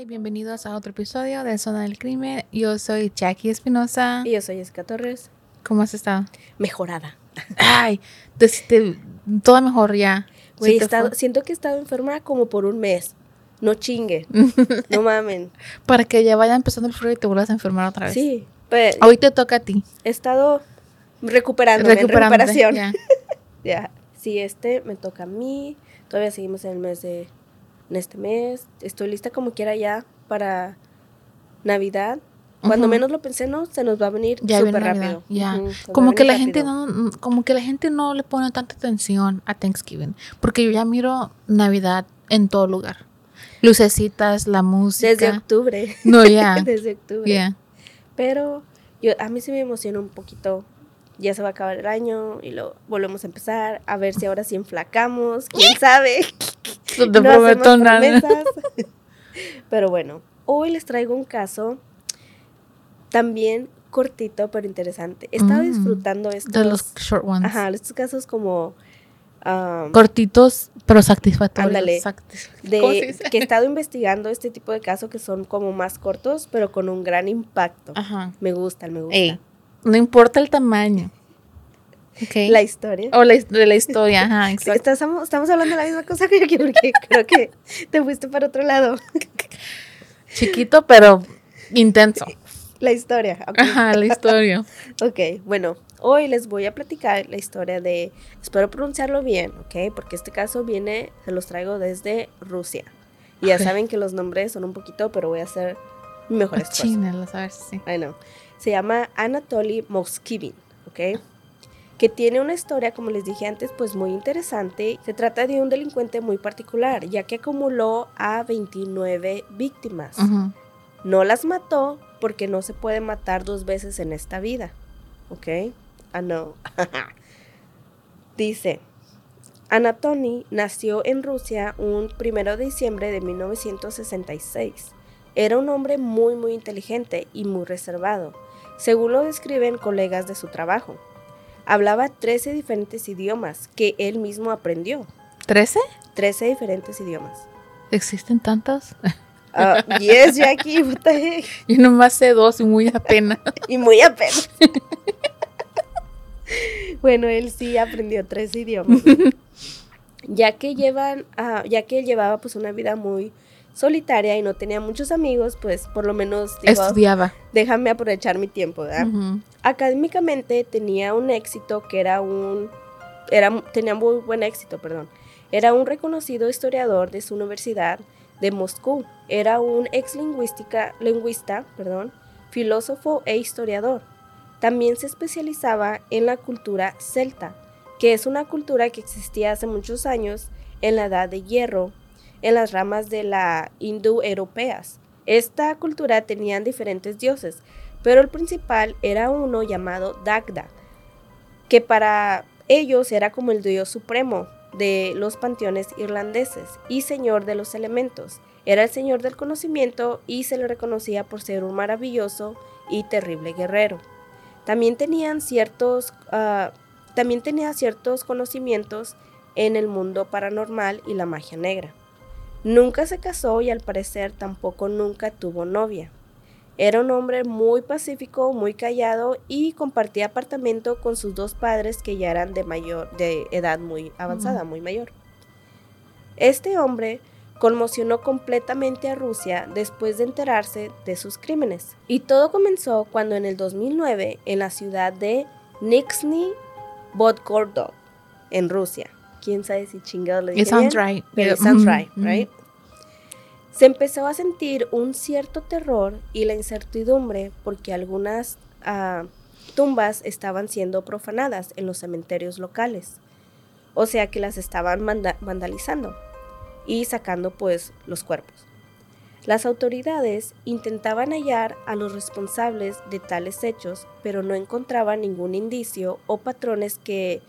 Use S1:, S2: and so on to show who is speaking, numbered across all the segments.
S1: Y bienvenidos a otro episodio de Zona del Crimen. Yo soy Jackie Espinosa.
S2: Y yo soy Jessica Torres.
S1: ¿Cómo has estado?
S2: Mejorada.
S1: Ay, te, te- todo mejor ya. Sí
S2: estado- siento que he estado enferma como por un mes. No chingue. no mamen.
S1: Para que ya vaya empezando el frío y te vuelvas a enfermar otra vez.
S2: Sí, pero
S1: Hoy te toca a ti.
S2: he estado
S1: Recuperándote,
S2: recuperación.
S1: ya.
S2: Ya. Sí, este me toca a mí. Todavía seguimos en el mes de. En este mes. Estoy lista como quiera ya para Navidad. Cuando menos lo pensé, ¿no? Se nos va a venir súper rápido.
S1: Ya. Como que la
S2: venir
S1: gente
S2: rápido.
S1: no, como que la gente no le pone tanta atención a Thanksgiving. Porque yo ya miro Navidad en todo lugar. Lucecitas, la música.
S2: Desde octubre.
S1: No, ya.
S2: Desde octubre. Pero yo, a mí sí me emociona un poquito. Ya se va a acabar el año y lo volvemos a empezar. A ver si ahora sí enflacamos. ¿Quién sabe?
S1: No te prometo
S2: hacemos
S1: nada.
S2: promesas. Pero bueno, hoy les traigo un caso también cortito pero interesante. He estado
S1: Mm,
S2: disfrutando estos,
S1: De los short ones.
S2: ajá, estos casos como um,
S1: Cortitos, pero satisfactorios.
S2: Ándale.
S1: Satis- ¿Cómo se
S2: de
S1: dice?
S2: que he estado investigando este tipo de casos que son como más cortos pero con un gran impacto.
S1: Ajá.
S2: Me gustan, me gustan.
S1: Ey, no importa el tamaño. Ok.
S2: La historia.
S1: o la, de la historia, ajá,
S2: Sí,
S1: exacto.
S2: estamos, estamos hablando de la misma cosa que yo quiero, porque creo que te fuiste para otro lado.
S1: Chiquito, pero intenso.
S2: La historia. ok.
S1: Ajá, la historia.
S2: Ok, bueno, hoy les voy a platicar la historia de, espero pronunciarlo bien, ok, porque este caso viene, se los traigo desde Rusia. Y ya saben que los nombres son un poquito, pero voy a hacer mi mejor esfuerzo.
S1: China, a ver si.
S2: I know. Se llama Anatoly Moskivin, ¿ok? Que tiene una historia, como les dije antes, pues muy interesante. Se trata de un delincuente muy particular, ya que acumuló a 29 víctimas. No las mató porque no se puede matar dos veces en esta vida, ¿ok? Ah, no. Dice, Anatoly nació en Rusia un 1 de diciembre de 1966. Era un hombre muy muy inteligente y muy reservado, según lo describen colegas de su trabajo. Hablaba 13 diferentes idiomas que él mismo aprendió.
S1: ¿Trece?
S2: 13 diferentes idiomas.
S1: ¿Existen tantos?
S2: Ah, yes, Jackie, what the heck?
S1: Yo nomás sé dos y muy apenas.
S2: Y muy apenas. bueno, él sí aprendió tres idiomas. ya que llevan, ah, ya que él llevaba pues una vida muy solitaria y no tenía muchos amigos, pues por lo menos dijo,
S1: Estudiaba.
S2: déjame aprovechar mi tiempo, ¿verdad? Académicamente tenía un éxito que era un era tenía muy buen éxito, perdón. Era un reconocido historiador de su universidad de Moscú. Era un ex lingüística, lingüista, perdón, filósofo e historiador. También se especializaba en la cultura celta, que es una cultura que existía hace muchos años en la Edad de Hierro, en las ramas de la indoeuropeas. Esta cultura tenía diferentes dioses, pero el principal era uno llamado Dagda, que para ellos era como el dios supremo de los panteones irlandeses y señor de los elementos. Era el señor del conocimiento y se le reconocía por ser un maravilloso y terrible guerrero. También tenían ciertos, ah, también tenía ciertos conocimientos en el mundo paranormal y la magia negra. Nunca se casó y al parecer tampoco nunca tuvo novia. Era un hombre muy pacífico, muy callado y compartía apartamento con sus dos padres que ya eran de mayor, de edad muy avanzada, muy mayor. Este hombre conmocionó completamente a Rusia después de enterarse de sus crímenes. Y todo comenzó cuando en el 2009, en la ciudad de Nizhny Novgorod, en Rusia. ¿Quién sabe si chingado lo dije
S1: It sounds
S2: bien?
S1: right.
S2: Pero it sounds right, right? Se empezó a sentir un cierto terror y la incertidumbre porque algunas ah, tumbas estaban siendo profanadas en los cementerios locales. O sea que las estaban vandalizando y sacando pues los cuerpos. Las autoridades intentaban hallar a los responsables de tales hechos, pero no encontraban ningún indicio o patrones que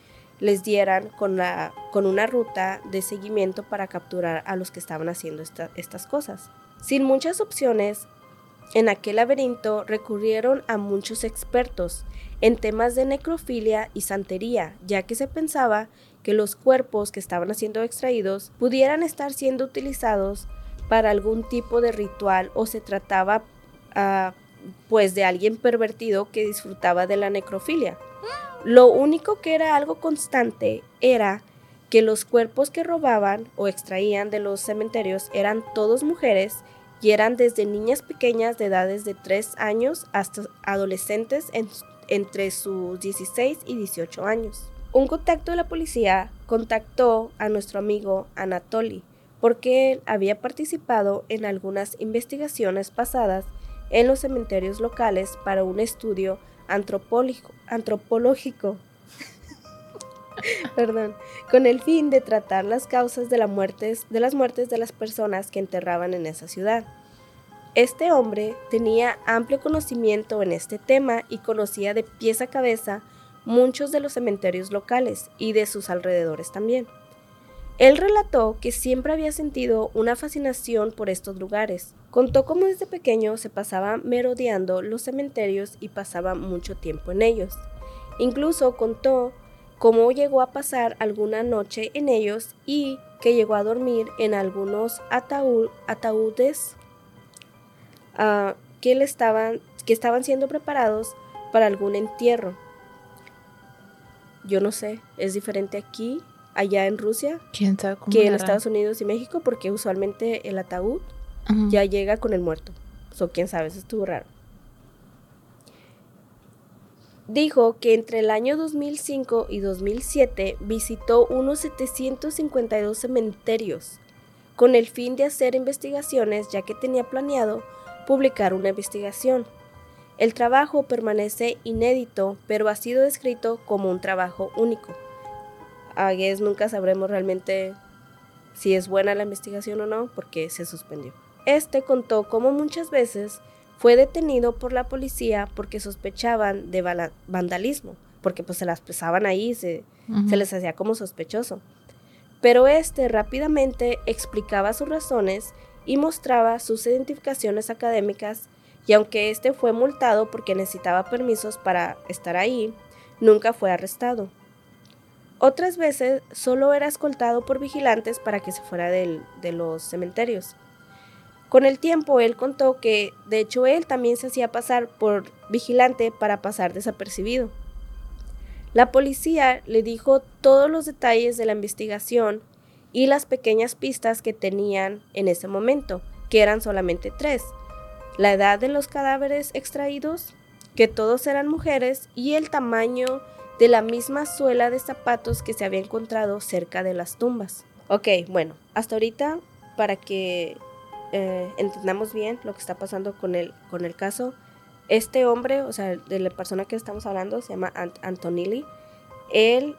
S2: les dieran con, la, con una ruta de seguimiento para capturar a los que estaban haciendo esta- estas cosas. Sin muchas opciones, en aquel laberinto recurrieron a muchos expertos en temas de necrofilia y santería, ya que se pensaba que los cuerpos que estaban siendo extraídos pudieran estar siendo utilizados para algún tipo de ritual o se trataba ah, pues de alguien pervertido que disfrutaba de la necrofilia. Lo único que era algo constante era que los cuerpos que robaban o extraían de los cementerios eran todos mujeres y eran desde niñas pequeñas de edades de 3 años hasta adolescentes en- entre sus 16 y 18 años. Un contacto de la policía contactó a nuestro amigo Anatoly porque él había participado en algunas investigaciones pasadas en los cementerios locales para un estudio antropológico, con el fin de tratar las causas de, la muertes, de las muertes de las personas que enterraban en esa ciudad. Este hombre tenía amplio conocimiento en este tema y conocía de pies a cabeza muchos de los cementerios locales y de sus alrededores también. Él relató que siempre había sentido una fascinación por estos lugares. Contó cómo desde pequeño se pasaba merodeando los cementerios y pasaba mucho tiempo en ellos. Incluso contó cómo llegó a pasar alguna noche en ellos y que llegó a dormir en algunos ataú- ataúdes ah, que, le estaban, que estaban siendo preparados para algún entierro. Yo no sé, es diferente aquí, allá en Rusia,
S1: ¿Quién sabe cómo
S2: que en Estados Unidos y México, porque usualmente el ataúd ya llega con el muerto. So, quién sabe, eso estuvo raro. Dijo que entre el año 2005 y 2007 visitó unos 752 cementerios con el fin de hacer investigaciones ya que tenía planeado publicar una investigación. El trabajo permanece inédito, pero ha sido descrito como un trabajo único. A guess nunca sabremos realmente si es buena la investigación o no, porque se suspendió. Este contó cómo muchas veces fue detenido por la policía porque sospechaban de vandalismo, porque pues se las pesaban ahí, se, se les hacía como sospechoso. Pero este rápidamente explicaba sus razones y mostraba sus identificaciones académicas y aunque este fue multado porque necesitaba permisos para estar ahí, nunca fue arrestado. Otras veces solo era escoltado por vigilantes para que se fuera del- de los cementerios. Con el tiempo él contó que de hecho él también se hacía pasar por vigilante para pasar desapercibido. La policía le dijo todos los detalles de la investigación y las pequeñas pistas que tenían en ese momento, que eran solamente tres. La edad de los cadáveres extraídos, que todos eran mujeres y el tamaño de la misma suela de zapatos que se había encontrado cerca de las tumbas. Ok, bueno, hasta ahorita, para que eh, entendamos bien lo que está pasando con el, con el caso, este hombre, o sea, de la persona que estamos hablando, se llama Ant- Antonelli, él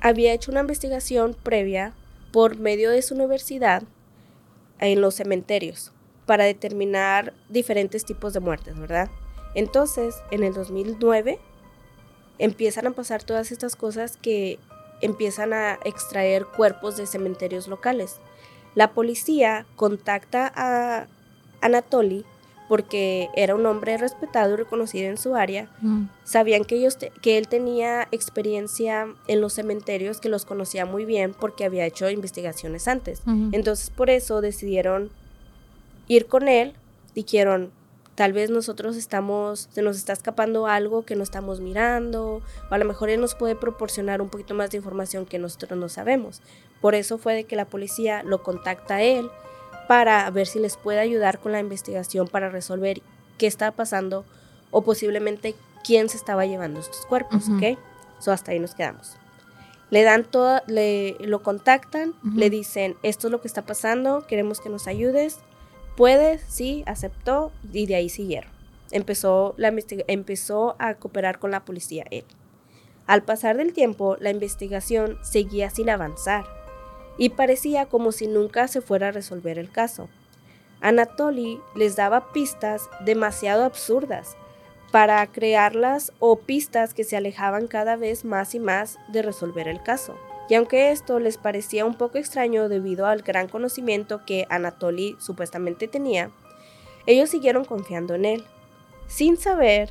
S2: había hecho una investigación previa por medio de su universidad en los cementerios para determinar diferentes tipos de muertes, ¿verdad? Entonces, en el 2009 empiezan a pasar todas estas cosas que empiezan a extraer cuerpos de cementerios locales. La policía contacta a Anatoly porque era un hombre respetado y reconocido en su área.
S1: Mm.
S2: Sabían que, ellos te- que él tenía experiencia en los cementerios, que los conocía muy bien porque había hecho investigaciones antes. Entonces por eso decidieron ir con él. Dijeron, tal vez nosotros estamos, se nos está escapando algo que no estamos mirando, o a lo mejor él nos puede proporcionar un poquito más de información que nosotros no sabemos. Por eso fue de que la policía lo contacta a él para ver si les puede ayudar con la investigación para resolver qué estaba pasando o posiblemente quién se estaba llevando estos cuerpos,
S1: Ujú.
S2: ¿ok? So hasta ahí nos quedamos. Le dan toda, le lo contactan, le dicen, esto es lo que está pasando, queremos que nos ayudes. Puedes, sí, aceptó y de ahí siguieron. Empezó, la empezó a cooperar con la policía él. Al pasar del tiempo, la investigación seguía sin avanzar y parecía como si nunca se fuera a resolver el caso. Anatoly les daba pistas demasiado absurdas para crearlas o pistas que se alejaban cada vez más y más de resolver el caso. Y aunque esto les parecía un poco extraño debido al gran conocimiento que Anatoly supuestamente tenía, ellos siguieron confiando en él, sin saber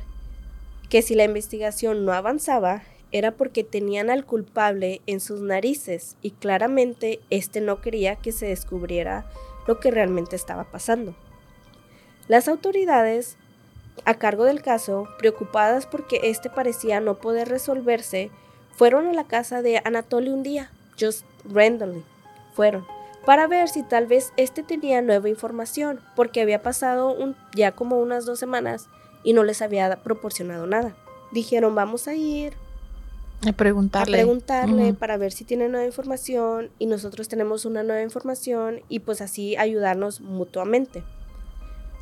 S2: que si la investigación no avanzaba era porque tenían al culpable en sus narices y claramente este no quería que se descubriera lo que realmente estaba pasando. Las autoridades a cargo del caso, preocupadas porque este parecía no poder resolverse, fueron a la casa de Anatoly un día, just randomly, fueron, para ver si tal vez este tenía nueva información, porque había pasado un- ya como unas dos semanas y no les había proporcionado nada. Dijeron, vamos a ir
S1: A preguntarle.
S2: a preguntarle para ver si tiene nueva información y nosotros tenemos una nueva información y pues así ayudarnos mutuamente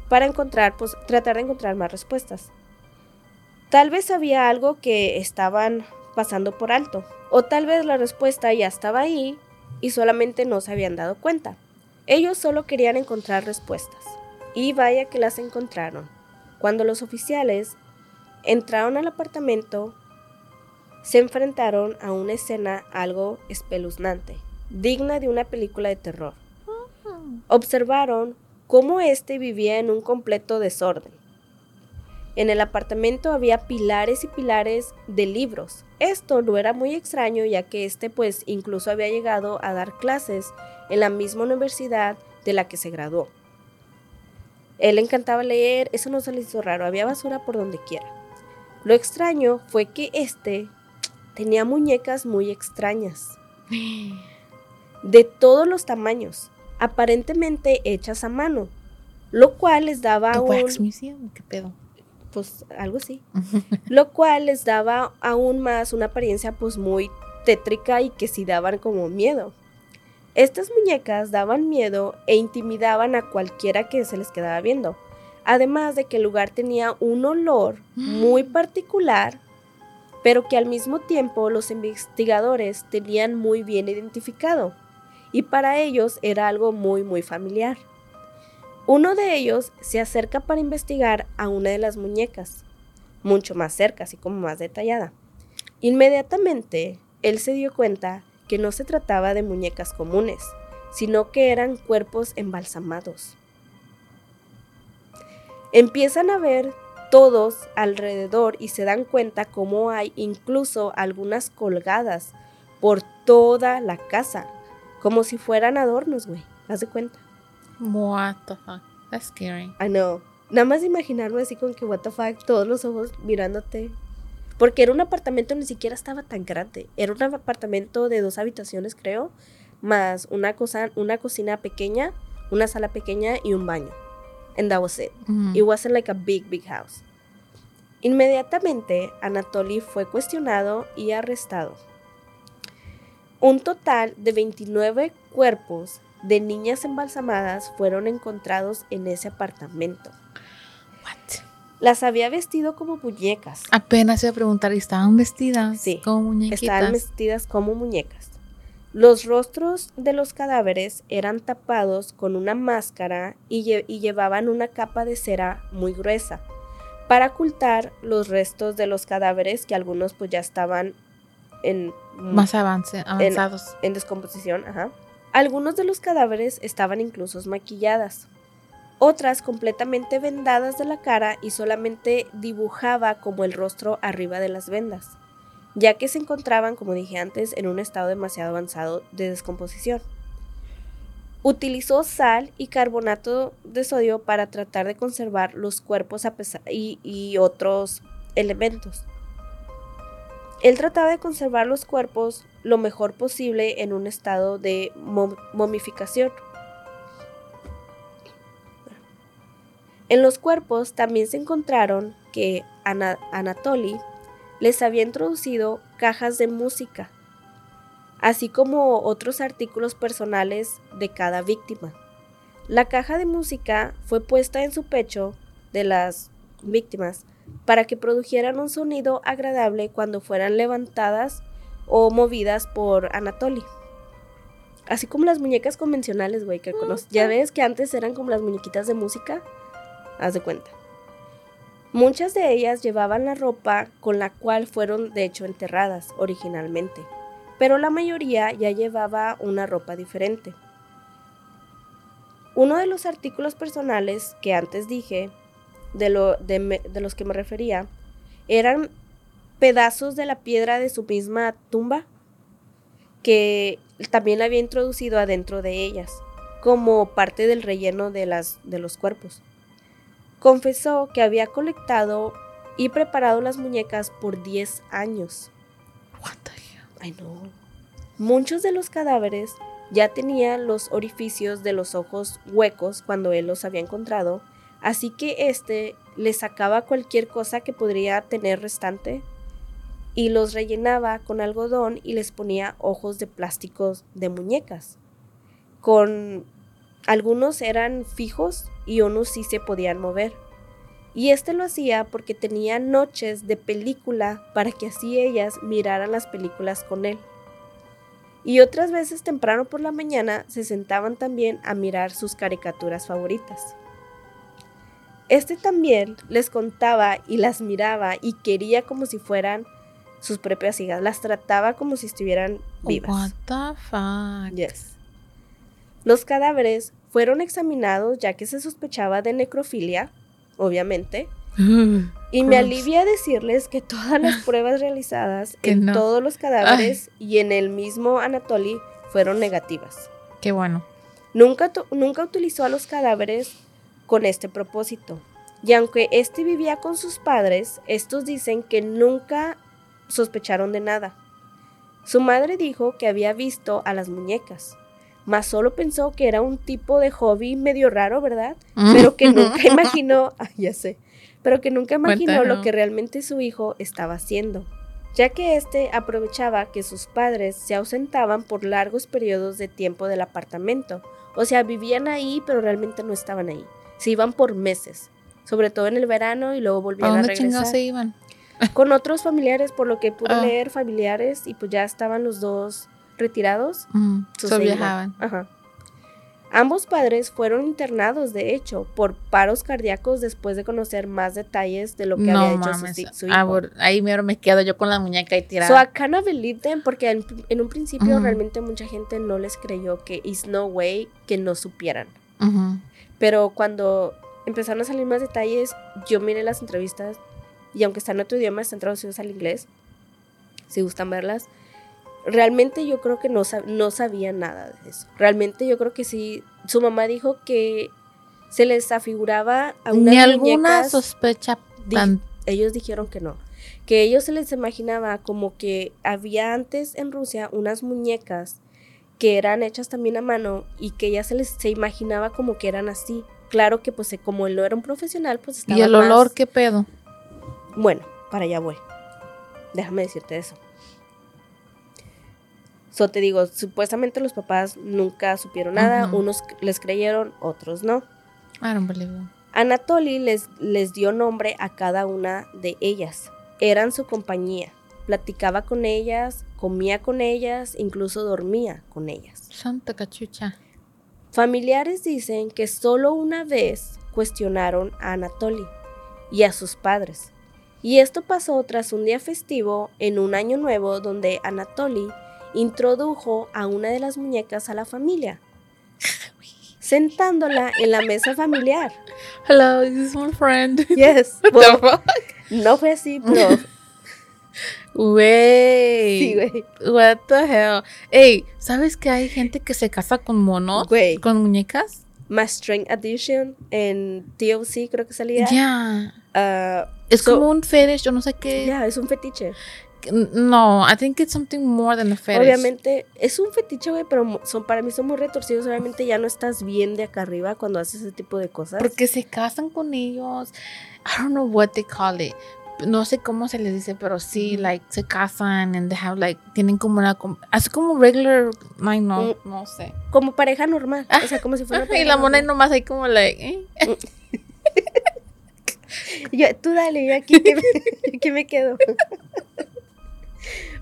S2: para encontrar, pues tratar de encontrar más respuestas. Tal vez había algo que estaban pasando por alto o tal vez la respuesta ya estaba ahí y solamente no se habían dado cuenta. Ellos solo querían encontrar respuestas y vaya que las encontraron. Cuando los oficiales entraron al apartamento, se enfrentaron a una escena algo espeluznante, digna de una película de terror. Observaron cómo éste vivía en un completo desorden. En el apartamento había pilares y pilares de libros. Esto no era muy extraño ya que este pues incluso había llegado a dar clases en la misma universidad de la que se graduó. Él le encantaba leer, eso no se le hizo raro, había basura por donde quiera. Lo extraño fue que este tenía muñecas muy extrañas, de todos los tamaños, aparentemente hechas a mano, lo cual les daba
S1: The
S2: un,
S1: Wax Museum, ¿qué pedo?
S2: Pues algo así, lo cual les daba aún más una apariencia pues muy tétrica y que sí daban como miedo. Estas muñecas daban miedo e intimidaban a cualquiera que se les quedaba viendo. Además de que el lugar tenía un olor muy particular, pero que al mismo tiempo los investigadores tenían muy bien identificado. Y para ellos era algo muy muy familiar. Uno de ellos se acerca para investigar a una de las muñecas, mucho más cerca, así como más detallada. Inmediatamente, él se dio cuenta que no se trataba de muñecas comunes, sino que eran cuerpos embalsamados. Empiezan a ver todos alrededor y se dan cuenta cómo hay incluso algunas colgadas por toda la casa, como si fueran adornos, güey. Haz de cuenta.
S1: What the fuck? That's scary.
S2: I know. Nada más imaginarme así con que, what the fuck, todos los ojos mirándote. Porque era un apartamento, ni siquiera estaba tan grande. Era un apartamento de dos habitaciones, creo, más una, cosa, una cocina pequeña, una sala pequeña y un baño. And that was it.
S1: Ujú.
S2: It wasn't like a big, big house. Inmediatamente, Anatoly fue cuestionado y arrestado. Un total de 29 cuerpos de niñas embalsamadas fueron encontrados en ese apartamento.
S1: What?
S2: Las había vestido como muñecas.
S1: Apenas iba a preguntar, ¿y estaban vestidas
S2: Sí,
S1: como muñequitas?
S2: Estaban vestidas como muñecas. Los rostros de los cadáveres eran tapados con una máscara y, lle- y llevaban una capa de cera muy gruesa para ocultar los restos de los cadáveres que algunos pues ya estaban en
S1: Más avance, avanzados.
S2: en descomposición, ajá. Algunos de los cadáveres estaban incluso maquilladas. Otras completamente vendadas de la cara y solamente dibujaba como el rostro arriba de las vendas, ya que se encontraban, como dije antes, en un estado demasiado avanzado de descomposición. Utilizó sal y carbonato de sodio para tratar de conservar los cuerpos y otros elementos. Él trataba de conservar los cuerpos lo mejor posible en un estado de mom- momificación. En los cuerpos también se encontraron que Ana- Anatoly les había introducido cajas de música, así como otros artículos personales de cada víctima. La caja de música fue puesta en su pecho de las víctimas para que produjeran un sonido agradable cuando fueran levantadas o movidas por Anatoly. Así como las muñecas convencionales, güey, que conoces. Ya ves que antes eran como las muñequitas de música. Haz de cuenta. Muchas de ellas llevaban la ropa con la cual fueron de hecho enterradas originalmente, pero la mayoría ya llevaba una ropa diferente. Uno de los artículos personales que antes dije, de, lo, de, me- de los que me refería, eran pedazos de la piedra de su misma tumba que también había introducido adentro de ellas, como parte del relleno de, las, de los cuerpos. Confesó que había colectado y preparado las muñecas por 10 años.
S1: What the hell?
S2: Ay, no. Muchos de los cadáveres ya tenían los orificios de los ojos huecos cuando él los había encontrado, así que este le sacaba cualquier cosa que podría tener restante y los rellenaba con algodón y les ponía ojos de plásticos de muñecas. Con algunos eran fijos y unos sí se podían mover. Y este lo hacía porque tenía noches de película para que así ellas miraran las películas con él. Y otras veces temprano por la mañana se sentaban también a mirar sus caricaturas favoritas. Este también les contaba y las miraba y quería como si fueran sus propias hijas. Las trataba como si estuvieran vivas.
S1: What the fuck?
S2: Yes. Los cadáveres fueron examinados ya que se sospechaba de necrofilia, obviamente, y me alivia decirles que todas las pruebas realizadas en
S1: no.
S2: todos los cadáveres y en el mismo Anatoly fueron negativas.
S1: Qué bueno.
S2: Nunca, nunca utilizó a los cadáveres con este propósito. Y aunque este vivía con sus padres, estos dicen que nunca sospecharon de nada. Su madre dijo que había visto a las muñecas, mas solo pensó que era un tipo de hobby medio raro, ¿verdad? Pero que nunca imaginó, ay, ya sé, pero que nunca imaginó lo que realmente su hijo estaba haciendo, ya que éste aprovechaba que sus padres se ausentaban por largos periodos de tiempo del apartamento, o sea, vivían ahí, pero realmente no estaban ahí, se iban por meses, sobre todo en el verano y luego
S1: ¿A
S2: volvían a
S1: dónde
S2: regresar
S1: se iban?
S2: con otros familiares, por lo que pude
S1: Ah.
S2: leer familiares y pues ya estaban los dos retirados.
S1: Mm,
S2: so
S1: so
S2: se
S1: viajaban.
S2: Ajá. Ambos padres fueron internados, de hecho, por paros cardíacos después de conocer más detalles de lo que
S1: no
S2: había hecho su,
S1: mames.
S2: su
S1: Ah,
S2: hijo.
S1: ahí mero me quedo yo con la muñeca y
S2: So
S1: tirada.
S2: I kind of believe them porque en, en un principio realmente mucha gente no les creyó que is no way que no supieran. Pero cuando empezaron a salir más detalles, yo miré las entrevistas y aunque están en otro idioma, están traducidas al inglés. Si gustan verlas. Realmente yo creo que no, sab- no sabían nada de eso. Realmente yo creo que sí. Su mamá dijo que se les afiguraba a unas
S1: Ni alguna sospecha
S2: di- ellos dijeron que no. Que ellos se les imaginaba como que había antes en Rusia unas muñecas que eran hechas también a mano y que ella se les se imaginaba como que eran así. Claro que pues como él no era un profesional, pues estaba
S1: ¿Y el
S2: más-
S1: olor qué pedo?
S2: Bueno, para allá voy. Déjame decirte eso. So te digo, supuestamente los papás nunca supieron nada, unos les creyeron, otros no.
S1: I don't believe it.
S2: Anatoly les, les dio nombre a cada una de ellas. Eran su compañía. Platicaba con ellas, comía con ellas, incluso dormía con ellas.
S1: Santa cachucha.
S2: Familiares dicen que solo una vez cuestionaron a Anatoly y a sus padres. Y esto pasó tras un día festivo en un año nuevo donde Anatoly introdujo a una de las muñecas a la familia, sentándola en la mesa familiar.
S1: Hello, this is my friend.
S2: Yes.
S1: What the fuck?
S2: no fue así, pero
S1: Güey.
S2: Sí, güey.
S1: What the hell. Ey, ¿sabes que hay gente que se casa con monos?
S2: Güey.
S1: Con muñecas.
S2: Más Strength Addition en TLC creo que salía.
S1: Ya.
S2: Ah,
S1: Es
S2: So-
S1: como un fetish, yo no sé qué.
S2: ya, es un fetiche.
S1: No, I think it's something more than a fetish.
S2: Obviamente, es un fetiche, güey, pero son, para mí son muy retorcidos. Obviamente ya no estás bien de acá arriba cuando haces ese tipo de cosas.
S1: Porque se casan con ellos. I don't know what they call it. No sé cómo se les dice, pero sí, like, se casan and they have, like, tienen como una. Así como regular. Ay, no,
S2: Mm.
S1: no sé.
S2: Como pareja normal. O sea, como si fuera una
S1: y la mona
S2: normal.
S1: nomás ahí como, like, eh.
S2: Yo, tú dale, yo aquí, que me, aquí me quedo.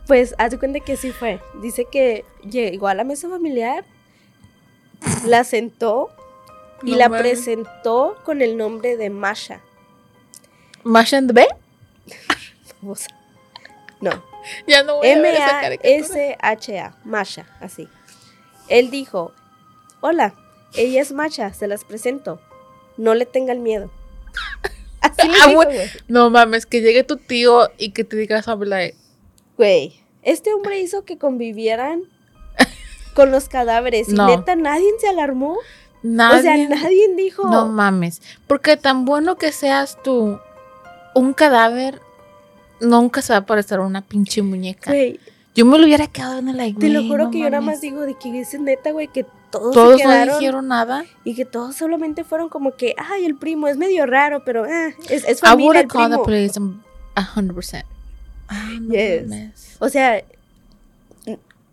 S2: Pues haz de cuenta que sí fue. Dice que llegó a la mesa familiar, la sentó y
S1: No
S2: la presentó con el nombre de Masha.
S1: Masha and the Bay.
S2: No,
S1: Ya no voy a ver esa caricatura.
S2: M-A-S-H-A, Masha, así. Él dijo, hola, ella es Masha, se las presento. No le tengan miedo. Así le
S1: Ah, güey. No mames, que llegue tu tío y que te diga something like,
S2: Güey, este hombre hizo que convivieran con los cadáveres.
S1: No.
S2: Y neta, nadie se alarmó.
S1: nadie.
S2: O sea, nadie dijo.
S1: No mames. Porque tan bueno que seas tú, un cadáver nunca se va a parecer una pinche muñeca.
S2: Güey,
S1: Yo me lo hubiera quedado en el like,
S2: te lo juro
S1: no
S2: que yo nada más digo de que es neta, güey, que todos,
S1: Todos
S2: se
S1: no
S2: quedaron.
S1: dijeron nada.
S2: y que todos solamente fueron como que, ay, el primo es medio raro, pero eh, es, es
S1: I
S2: familia
S1: would have called the police um, a hundred percent. Ah, no
S2: Yes.
S1: mames.
S2: O sea,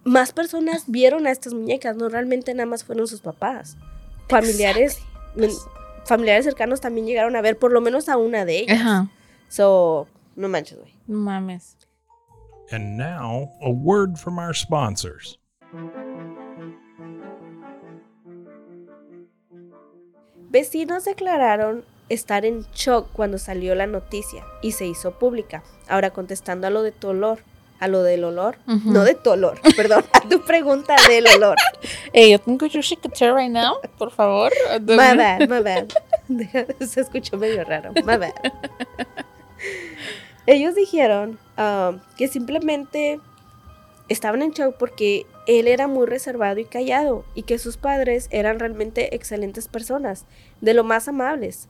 S2: más personas vieron a estas muñecas, no realmente nada más fueron sus papás. Familiares, familiares cercanos también llegaron a ver por lo menos a una de ellas.
S1: Ajá.
S2: So, no manches, güey.
S1: No mames.
S3: And now, a word from our sponsors.
S2: Vecinos declararon estar en shock cuando salió la noticia y se hizo pública. Ahora contestando a lo de tu olor, a lo del olor, no de tu olor, perdón, a tu pregunta del olor.
S1: Hey, yo tengo your secretary right now, por favor.
S2: My bad, my bad. Se escuchó medio raro. My bad. Ellos dijeron um, que simplemente estaban en shock porque él era muy reservado y callado y que sus padres eran realmente excelentes personas, de lo más amables.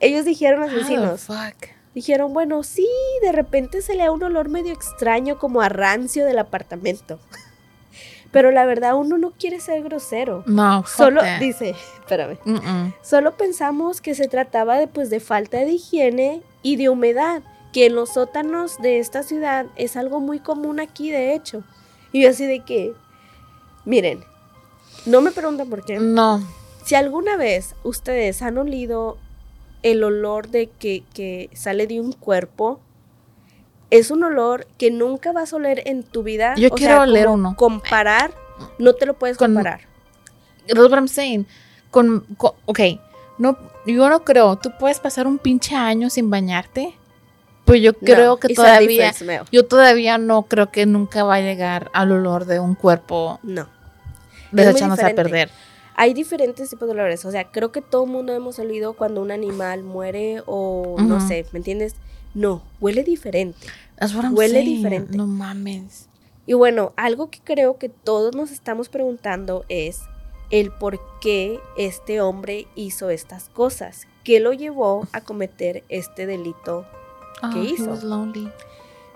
S2: Ellos dijeron a los vecinos,
S1: fuck?
S2: dijeron, bueno, sí, de repente se le da un olor medio extraño como a rancio del apartamento. Pero la verdad uno no quiere ser grosero.
S1: No,
S2: Solo
S1: that.
S2: dice, espérame. Solo pensamos que se trataba de, pues, de falta de higiene y de humedad, que en los sótanos de esta ciudad es algo muy común aquí, de hecho. Y yo así de que, miren, no me preguntan por qué.
S1: No.
S2: Si alguna vez ustedes han olido el olor de que, que sale de un cuerpo, es un olor que nunca vas a oler en tu vida.
S1: Yo
S2: O
S1: quiero
S2: sea,
S1: oler uno.
S2: Comparar, no te lo puedes
S1: Con-
S2: comparar.
S1: That's what I'm saying. Con, con- ok, no, yo no creo. Tú puedes pasar un pinche año sin bañarte. Pues yo creo
S2: No,
S1: que todavía, yo todavía no creo que nunca va a llegar al olor de un cuerpo
S2: No.
S1: desechándose a perder.
S2: Hay diferentes tipos de olores. O sea, creo que todo el mundo hemos olido cuando un animal muere o no sé, ¿me entiendes? No, huele diferente.
S1: That's what I'm
S2: Huele
S1: saying.
S2: diferente.
S1: No mames.
S2: Y bueno, algo que creo que todos nos estamos preguntando es el por qué este hombre hizo estas cosas. ¿Qué lo llevó a cometer este delito?
S1: Oh,
S2: ¿Qué
S1: he
S2: hizo?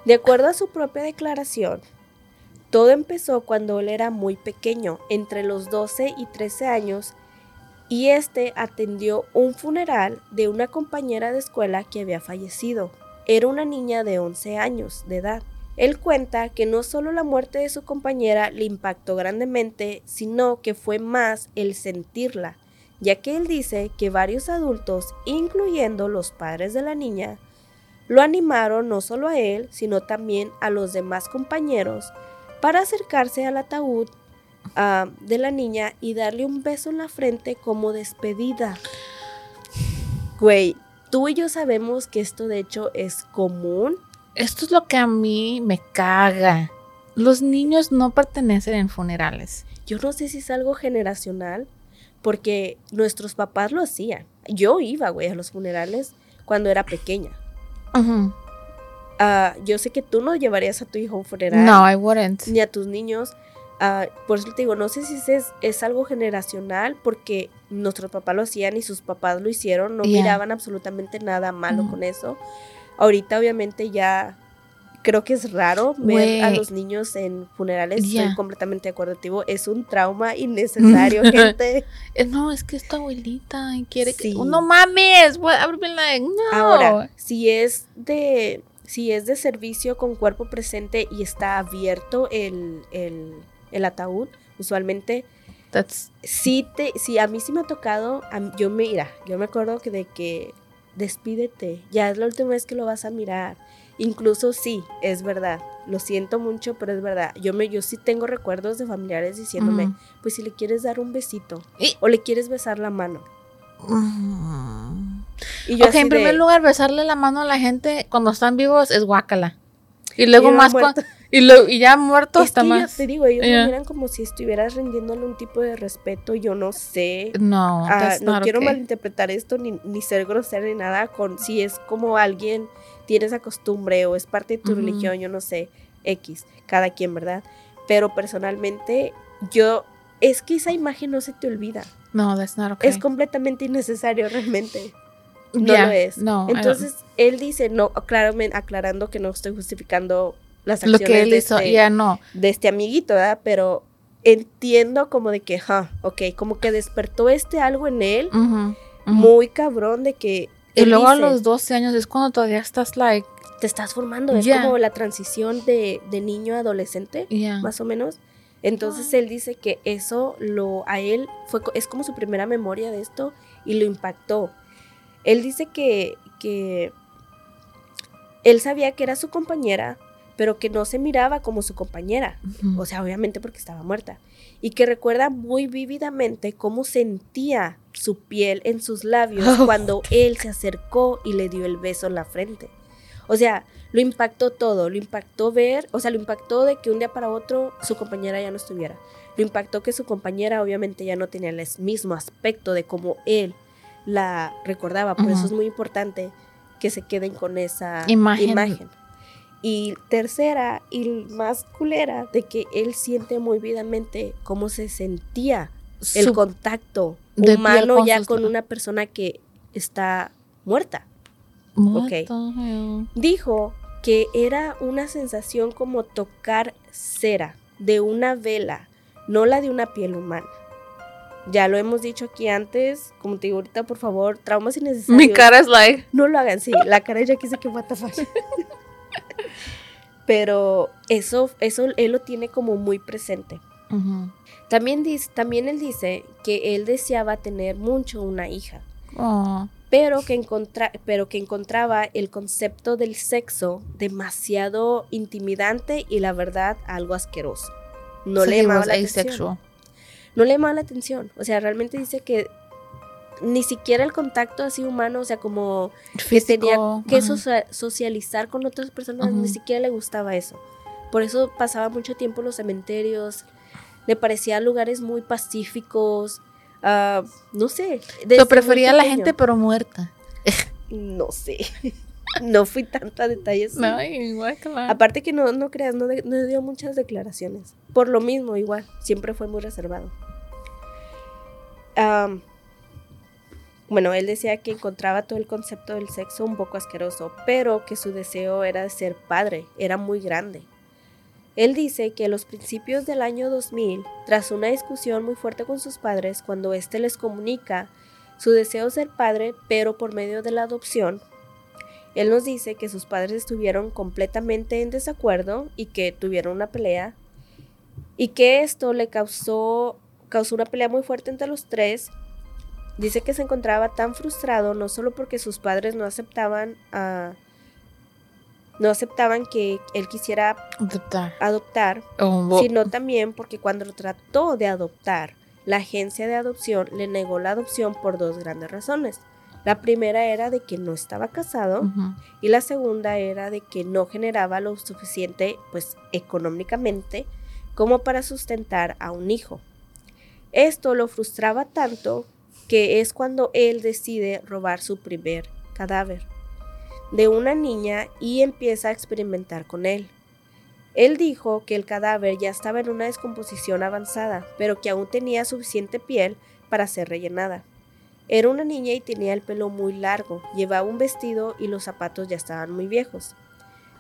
S2: De acuerdo a su propia declaración, todo empezó cuando él era muy pequeño, entre los 12 y 13 años, y este atendió un funeral de una compañera de escuela que había fallecido. Era una niña de 11 años de edad. Él cuenta que no solo la muerte de su compañera le impactó grandemente, sino que fue más el sentirla, ya que él dice que varios adultos, incluyendo los padres de la niña, lo animaron no solo a él, sino también a los demás compañeros para acercarse al ataúd ah, de la niña y darle un beso en la frente como despedida. Güey, tú y yo sabemos que esto de hecho es común.
S1: Esto es lo que a mí me caga. Los niños no pertenecen en funerales.
S2: Yo no sé si es algo generacional, porque nuestros papás lo hacían. Yo iba, güey, a los funerales cuando era pequeña. Ah, yo sé que tú no llevarías a tu hijo a un funeral.
S1: No, I wouldn't.
S2: Ni a tus niños. Ah, por eso te digo, no sé si es, es algo generacional, porque nuestros papás lo hacían y sus papás lo hicieron, no
S1: Yeah.
S2: miraban absolutamente nada malo con eso. Ahorita obviamente ya creo que es raro ver a los niños en funerales,
S1: Yeah.
S2: estoy completamente contigo, es un trauma innecesario, gente.
S1: Eh, No, es que es tu abuelita quiere
S2: Sí.
S1: que. No mames. Like, no.
S2: Ahora, si es de si es de servicio con cuerpo presente y está abierto el, el, el ataúd, usualmente
S1: That's.
S2: sí te, sí, a mí sí me ha tocado, a yo me, mira, yo me acuerdo que de que despídete, ya es la última vez que lo vas a mirar. Incluso sí, es verdad, lo siento mucho, pero es verdad. Yo me, yo sí tengo recuerdos de familiares diciéndome, pues si le quieres dar un besito
S1: Y-
S2: o le quieres besar la mano. Y yo
S1: en primer lugar, besarle la mano a la gente cuando están vivos es guácala. Y luego
S2: "Yo
S1: más
S2: muerto".
S1: cua- y, lo, y ya muerto
S2: Es que
S1: más.
S2: yo te digo, ellos
S1: Yeah.
S2: me miran como si estuvieras rindiéndole un tipo de respeto, yo no sé.
S1: No,
S2: Ah, no quiero
S1: okay.
S2: malinterpretar esto ni, ni ser grosera ni nada con si es como alguien tiene esa costumbre o es parte de tu religión, yo no sé, X, cada quien, ¿verdad? Pero personalmente yo es que esa imagen no se te olvida.
S1: No, that's not okay.
S2: Es completamente innecesario realmente. No
S1: Yeah,
S2: lo es.
S1: No,
S2: Entonces, él dice, no, claramente aclarando que no estoy justificando las
S1: lo
S2: acciones
S1: que él
S2: de
S1: hizo,
S2: este-
S1: ya no.
S2: de este amiguito, ¿verdad? Pero entiendo como de que, ja, ok, como que despertó este algo en él, muy cabrón de que...
S1: y luego a los 12 años es cuando todavía estás like,
S2: Te estás formando, es como la transición de, de niño a adolescente,
S1: yeah.
S2: más o menos. Entonces él dice que eso lo a él fue es como su primera memoria de esto y lo impactó. Él dice que, que él sabía que era su compañera, pero que no se miraba como su compañera. O sea, obviamente porque estaba muerta. Y que recuerda muy vívidamente cómo sentía su piel en sus labios
S1: Oh.
S2: cuando él se acercó y le dio el beso en la frente. O sea, lo impactó todo. Lo impactó ver, o sea, lo impactó de que un día para otro su compañera ya no estuviera. Lo impactó que su compañera obviamente ya no tenía el mismo aspecto de cómo él la recordaba. Por eso es muy importante que se queden con esa
S1: Imagen.
S2: imagen. Y tercera y más culera, de que él siente muy vívidamente cómo se sentía el
S1: Su-
S2: contacto humano
S1: con
S2: ya con una persona que está muerta. Dijo que era una sensación como tocar cera de una vela, no la de una piel humana. Ya lo hemos dicho aquí antes, como te digo ahorita, por favor, traumas innecesarios.
S1: Mi cara es like,
S2: No lo hagan, sí. La cara ya quise que what the fuck. Pero eso, eso él lo tiene como muy presente. También, dice, también él dice que él deseaba tener mucho una hija,
S1: Oh,
S2: pero que, encontra, pero que encontraba el concepto del sexo demasiado intimidante y la verdad algo asqueroso. No
S1: so
S2: le llamaba la atención. No le llamaba la atención. O sea, realmente dice que ni siquiera el contacto así humano, o sea, como que tenía que
S1: ajá.
S2: socializar con otras personas, ni siquiera le gustaba eso. Por eso pasaba mucho tiempo en los cementerios, le parecían lugares muy pacíficos, ah, no sé. muy
S1: prefería la gente pero muerta.
S2: No sé, no fui tanto a detalles.
S1: No, igual que la-
S2: Aparte que no, no creas, no, de- no dio muchas declaraciones. Por lo mismo, igual, siempre fue muy reservado. Am, bueno, él decía que encontraba todo el concepto del sexo un poco asqueroso, pero que su deseo era de ser padre, era muy grande. Él dice que a los principios del año 2000, tras una discusión muy fuerte con sus padres, cuando éste les comunica su deseo de ser padre, pero por medio de la adopción, él nos dice que sus padres estuvieron completamente en desacuerdo y que tuvieron una pelea y que esto le causó, causó una pelea muy fuerte entre los tres. Dice que se encontraba tan frustrado no solo porque sus padres no aceptaban a no aceptaban que él quisiera
S1: Adoptar.
S2: adoptar,
S1: Oh,
S2: sino también porque cuando trató de adoptar, la agencia de adopción le negó la adopción por dos grandes razones. La primera era de que no estaba casado y la segunda era de que no generaba lo suficiente, pues económicamente, como para sustentar a un hijo. Esto lo frustraba tanto que es cuando él decide robar su primer cadáver. de una niña y empieza a experimentar con él. Él dijo que el cadáver ya estaba en una descomposición avanzada, pero que aún tenía suficiente piel para ser rellenada. Era una niña y tenía el pelo muy largo, llevaba un vestido y los zapatos ya estaban muy viejos.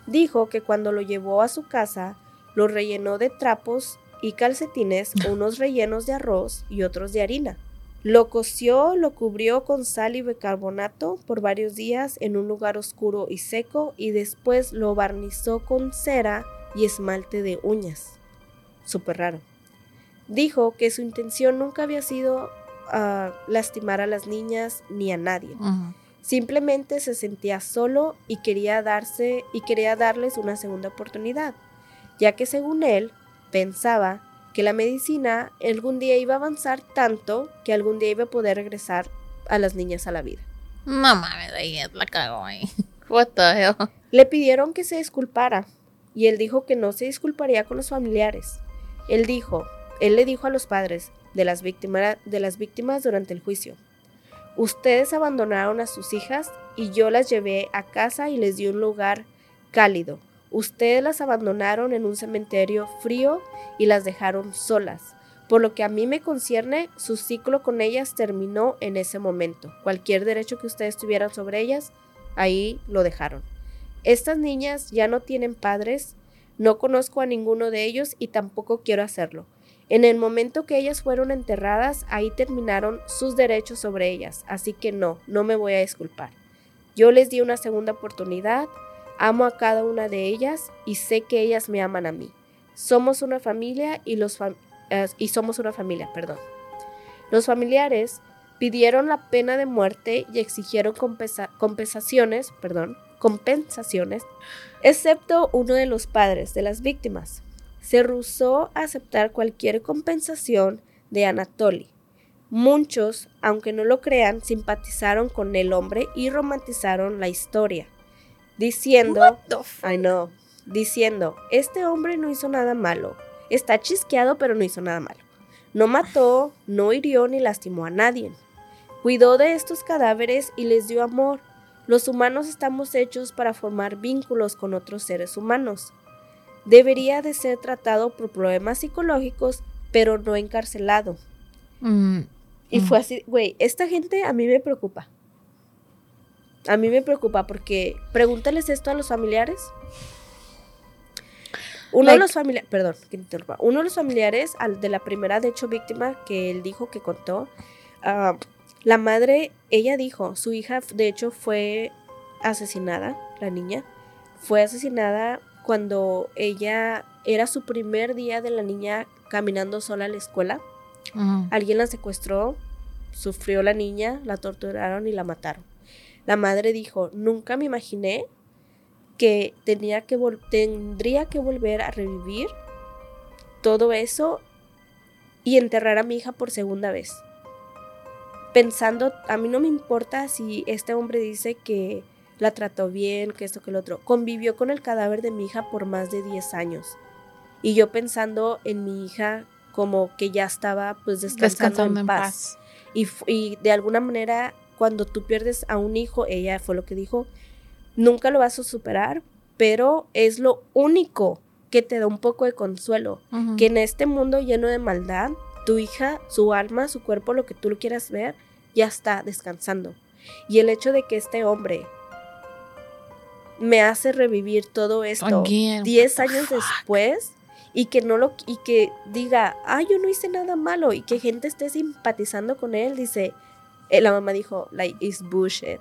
S2: Dijo que cuando lo llevó a su casa, lo rellenó de trapos y calcetines, unos rellenos de arroz y otros de harina. Lo coció, lo cubrió con sal y bicarbonato por varios días en un lugar oscuro y seco y después lo barnizó con cera y esmalte de uñas. Súper raro. Dijo que su intención nunca había sido ah, lastimar a las niñas ni a nadie. Simplemente se sentía solo y quería darse y quería darles una segunda oportunidad, ya que según él pensaba que la medicina algún día iba a avanzar tanto que algún día iba a poder regresar a las niñas a la vida.
S1: No mames, ahí la cago ahí. What the hell?
S2: Le pidieron que se disculpara y él dijo que no se disculparía con los familiares. Él dijo, él le dijo a los padres de las, de las víctimas durante el juicio, ustedes abandonaron a sus hijas y yo las llevé a casa y les di un lugar cálido. Ustedes las abandonaron en un cementerio frío y las dejaron solas. Por lo que a mí me concierne, su ciclo con ellas terminó en ese momento. Cualquier derecho que ustedes tuvieran sobre ellas, ahí lo dejaron. Estas niñas ya no tienen padres, no conozco a ninguno de ellos y tampoco quiero hacerlo. En el momento que ellas fueron enterradas, ahí terminaron sus derechos sobre ellas, así que no, no me voy a disculpar. Yo les di una segunda oportunidad, amo a cada una de ellas y sé que ellas me aman a mí. Somos una familia y, los eh, y somos una familia, perdón. Los familiares pidieron la pena de muerte y exigieron compensaciones, perdón, compensaciones, excepto uno de los padres de las víctimas. Se rehusó a aceptar cualquier compensación de Anatoly. Muchos, aunque no lo crean, simpatizaron con el hombre y romantizaron la historia, diciendo, I know, diciendo, este hombre no hizo nada malo, está chisqueado pero no hizo nada malo. No mató, no hirió ni lastimó a nadie. Cuidó de estos cadáveres y les dio amor, los humanos estamos hechos para formar vínculos con otros seres humanos. Debería de ser tratado por problemas psicológicos, pero no encarcelado.
S1: Mm,
S2: Y
S1: mm.
S2: fue así, güey, esta gente a mí me preocupa. A mí me preocupa porque pregúntales esto a los familiares. Uno de los familiares, perdón, que te interrumpa. Uno de los familiares al de la primera, de hecho, víctima que él dijo que contó, ah, la madre, ella dijo, su hija, de hecho, fue asesinada, la niña, fue asesinada cuando ella era su primer día de la niña caminando sola a la escuela. Alguien la secuestró, sufrió la niña, la torturaron y la mataron. La madre dijo, nunca me imaginé que, tenía que tendría que volver a revivir todo eso y enterrar a mi hija por segunda vez. Pensando, a mí no me importa si este hombre dice que la trató bien, que esto, que lo otro. Convivió con el cadáver de mi hija por más de 10 años. Y yo pensando en mi hija como que ya estaba pues descansando,
S1: Descansando
S2: en paz. Y de alguna manera, cuando tú pierdes a un hijo, ella fue lo que dijo, nunca lo vas a superar, pero es lo único que te da un poco de consuelo. Que en este mundo lleno de maldad, tu hija, su alma, su cuerpo, lo que tú lo quieras ver, ya está descansando. Y el hecho de que este hombre me hace revivir todo esto
S1: Again,
S2: 10
S1: what the
S2: años
S1: fuck?
S2: después y que no lo y que diga, "Ah, yo no hice nada malo" y que gente esté simpatizando con él, dice, la mamá dijo, like it's bullshit.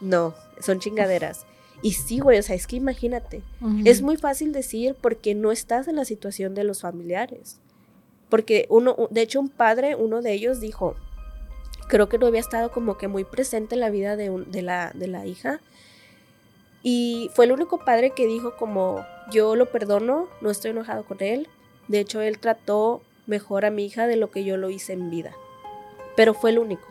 S2: No, son chingaderas. Y sí, güey, o sea, es que imagínate. Es muy fácil decir porque no estás en la situación de los familiares. Porque uno, de hecho, un padre, uno de ellos dijo, creo que no había estado como que muy presente en la vida de, un- de, la, de la hija. Y fue el único padre que dijo como, yo lo perdono, no estoy enojado con él. De hecho, él trató mejor a mi hija de lo que yo lo hice en vida. Pero fue el único.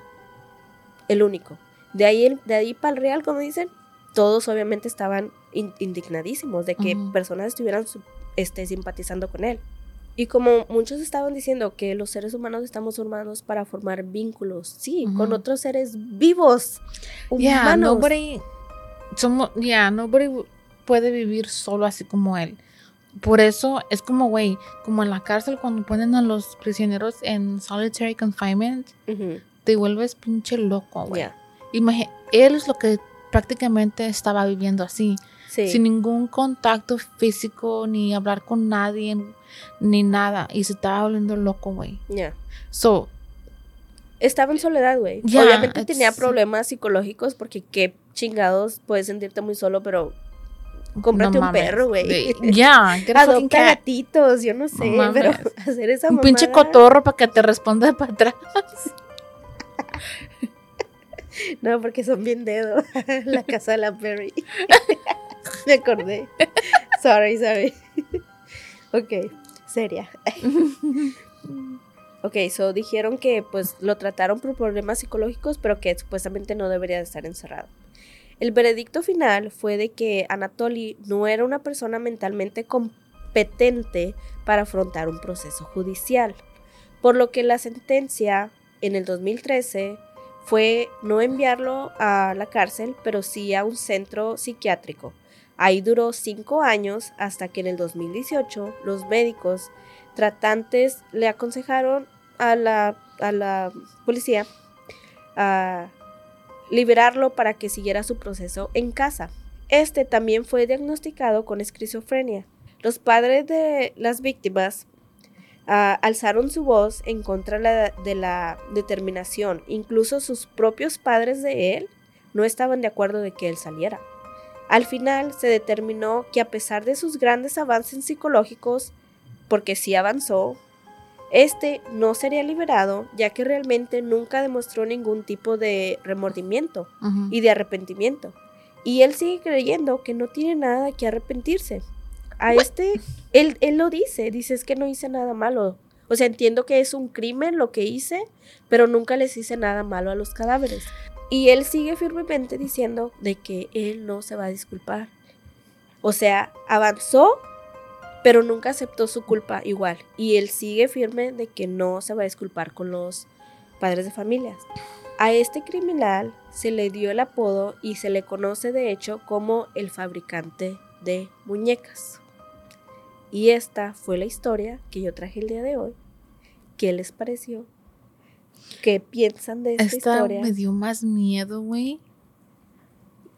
S2: El único. De ahí, de ahí para el real, como dicen, todos obviamente estaban in- indignadísimos de que personas estuvieran este, simpatizando con él. Y como muchos estaban diciendo que los seres humanos estamos formados para formar vínculos, sí, con otros seres vivos,
S1: Yeah,
S2: humanos.
S1: nobody somos, yeah, nobody puede vivir solo así como él. Por eso es como, güey, como en la cárcel cuando ponen a los prisioneros en solitary confinement,
S2: Ujú,
S1: te vuelves pinche loco, güey. Imagi- Él es lo que prácticamente estaba viviendo así,
S2: Sí.
S1: sin ningún contacto físico, ni hablar con nadie, ni nada. Y se estaba volviendo loco, güey.
S2: ya.
S1: So,
S2: Estaba en soledad, güey.
S1: Ya,
S2: Obviamente tenía problemas psicológicos porque qué chingados puedes sentirte muy solo, pero cómprate
S1: no
S2: un perro, güey.
S1: Ya, fucking
S2: Adopta gatitos, yo no sé, pero hacer esa
S1: Un pinche cotorro para que te responda para atrás.
S2: No, porque son bien dedo. la casa de la Perry. Me acordé. Sorry, sorry. ok, seria. ok, so dijeron que pues lo trataron por problemas psicológicos, pero que supuestamente no debería de estar encerrado. El veredicto final fue de que Anatoly no era una persona mentalmente competente para afrontar un proceso judicial, por lo que la sentencia en el 2013 fue no enviarlo a la cárcel, pero sí a un centro psiquiátrico. Ahí duró cinco años hasta que en el 2018 los médicos tratantes le aconsejaron a la, a la policía a liberarlo para que siguiera su proceso en casa. Este también fue diagnosticado con esquizofrenia. Los padres de las víctimas ah, alzaron su voz en contra la- de la determinación. Incluso sus propios padres de él no estaban de acuerdo de que él saliera. Al final se determinó que a pesar de sus grandes avances psicológicos, porque sí avanzó, este no sería liberado ya que realmente nunca demostró ningún tipo de remordimiento y de arrepentimiento. Y él sigue creyendo que no tiene nada que arrepentirse. A este, él, él lo dice, dice es que no hice nada malo. O sea, entiendo que es un crimen lo que hice, pero nunca les hice nada malo a los cadáveres. Y él sigue firmemente diciendo de que él no se va a disculpar. O sea, avanzó, pero nunca aceptó su culpa igual. Y él sigue firme de que no se va a disculpar con los padres de familias. A este criminal se le dio el apodo y se le conoce de hecho como el fabricante de muñecas. Y esta fue la historia que yo traje el día de hoy. ¿Qué les pareció? ¿Qué piensan de esta,
S1: Esta
S2: historia?
S1: me dio más miedo, güey.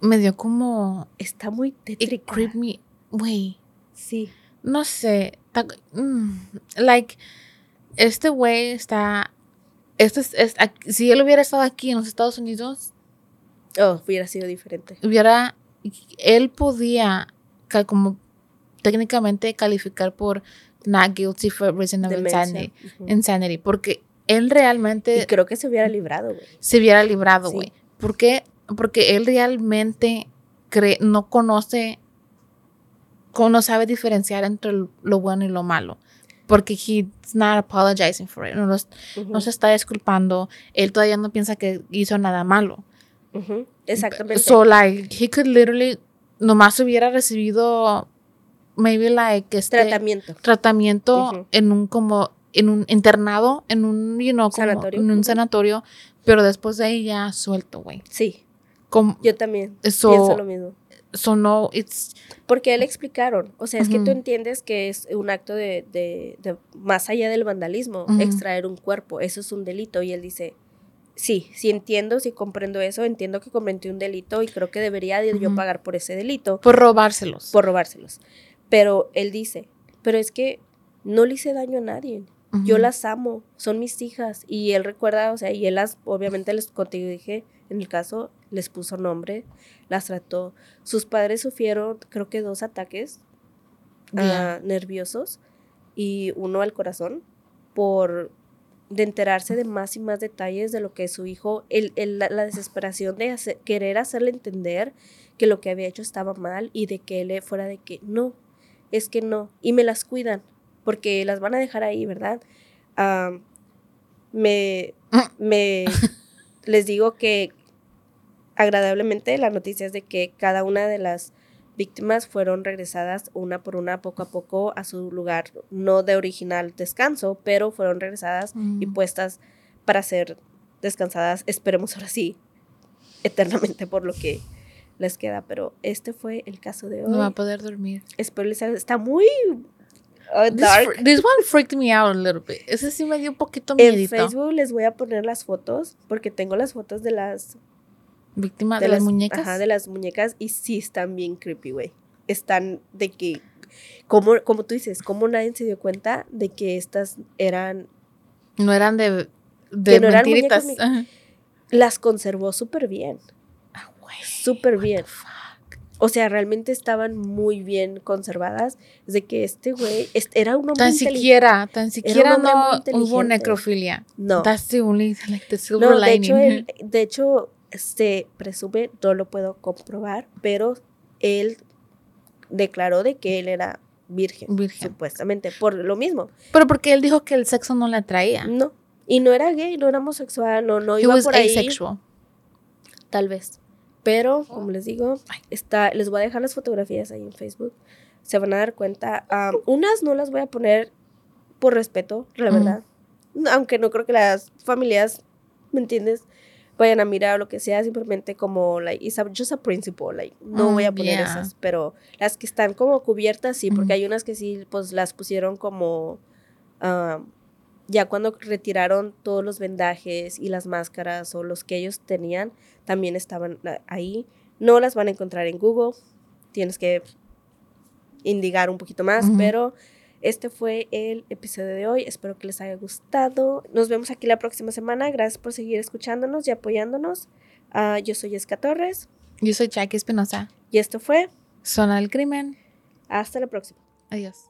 S1: Me dio como.
S2: Está muy tétrica.
S1: me. Güey.
S2: Sí.
S1: No sé. mm, like. Este güey está. Este es, si él hubiera estado aquí en los Estados Unidos,
S2: Oh, hubiera sido diferente.
S1: hubiera. Él podía, como técnicamente, calificar por not guilty for reason of insanity,
S2: Ujú.
S1: insanity. Porque él realmente
S2: Y creo que se hubiera librado, güey.
S1: se hubiera librado,
S2: Sí.
S1: güey. ¿Por qué? Porque él realmente cree, no conoce, co- no sabe diferenciar entre lo- bueno y lo malo. Porque he's not apologizing for it. No, los-
S2: Ujú.
S1: no se está disculpando. Él todavía no piensa que hizo nada malo.
S2: Ujú. Exactamente.
S1: So, like, he could literally, nomás hubiera recibido, maybe, like, este
S2: Tratamiento.
S1: tratamiento en un, como, en un internado, en un, you know, como,
S2: Sanatorio.
S1: en un sanatorio, pero después de ahí ya suelto, güey.
S2: Sí,
S1: Como,
S2: yo también
S1: So-
S2: pienso lo mismo.
S1: so no, it's,
S2: Porque le explicaron, o sea, es que tú entiendes que es un acto de, de- de- más allá del vandalismo, extraer un cuerpo, eso es un delito. Y él dice, sí, sí entiendo, sí comprendo eso, entiendo que cometí un delito y creo que debería de yo pagar por ese delito,
S1: por robárselos.
S2: por robárselos. Pero él dice, pero es que no le hice daño a nadie. Yo las amo, son mis hijas. Y él recuerda, o sea, y él las, obviamente les contigo dije, en el caso, les puso nombre, las trató. Sus padres sufrieron, creo que dos ataques ah, nerviosos y uno al corazón por de enterarse de más y más detalles de lo que su hijo, el, el- la, la desesperación de hacer- querer hacerle entender que lo que había hecho estaba mal y de que él fuera de que no, es que no, y me las cuidan, porque las van a dejar ahí, ¿verdad? Me, me les digo que agradablemente la noticia es de que cada una de las víctimas fueron regresadas una por una poco a poco a su lugar, no de original descanso, pero fueron regresadas y
S1: Mm.
S2: puestas para ser descansadas, esperemos ahora sí, eternamente por lo que les queda, pero este fue el caso de hoy.
S1: No va a poder dormir.
S2: Espero les está muy uh,
S1: This,
S2: dark.
S1: this one freaked me out a little bit. Ese sí me dio un poquito
S2: En
S1: miedito.
S2: Facebook les voy a poner las fotos porque tengo las fotos de las
S1: Víctima de, las, muñecas.
S2: Ajá, de las muñecas y sí están bien creepy, güey. Están de que como como tú dices, como nadie se dio cuenta de que estas eran
S1: No eran de, de
S2: no eran
S1: mentiritas.
S2: muñecas las conservó súper bien. Súper bien. O sea, realmente estaban muy bien conservadas. De que este güey est- era un hombre
S1: Tan siquiera, tan siquiera no hubo necrofilia.
S2: No.
S1: That's the only, like, the silver
S2: No, de
S1: lining.
S2: hecho, él- de hecho, se presume, no lo puedo comprobar, pero él declaró de que él era virgen,
S1: Virgen.
S2: supuestamente, por lo mismo.
S1: Pero porque él dijo que el sexo no le atraía.
S2: No. Y no era gay, no era homosexual, no, no
S1: He
S2: iba
S1: was
S2: por ahí.
S1: asexual.
S2: Tal vez. Pero, como les digo, está, les voy a dejar las fotografías ahí en Facebook. Se van a dar cuenta. Am, unas no las voy a poner por respeto, la verdad. Aunque no creo que las familias, ¿me entiendes? Vayan a mirar o lo que sea, simplemente como, like, it's a- just a principle, like, no
S1: Mm,
S2: voy a poner
S1: yeah.
S2: esas, pero las que están como cubiertas, sí, porque hay unas que sí, pues las pusieron como, ya cuando retiraron todos los vendajes y las máscaras o los que ellos tenían, también estaban ahí. No las van a encontrar en Google, tienes que indigar un poquito más, pero este fue el episodio de hoy. Espero que les haya gustado. Nos vemos aquí la próxima semana. Gracias por seguir escuchándonos y apoyándonos. Ah, yo soy Esca Torres
S1: Yo soy Jackie Espinosa.
S2: y esto fue
S1: Zona del crimen.
S2: hasta la próxima.
S1: Adiós.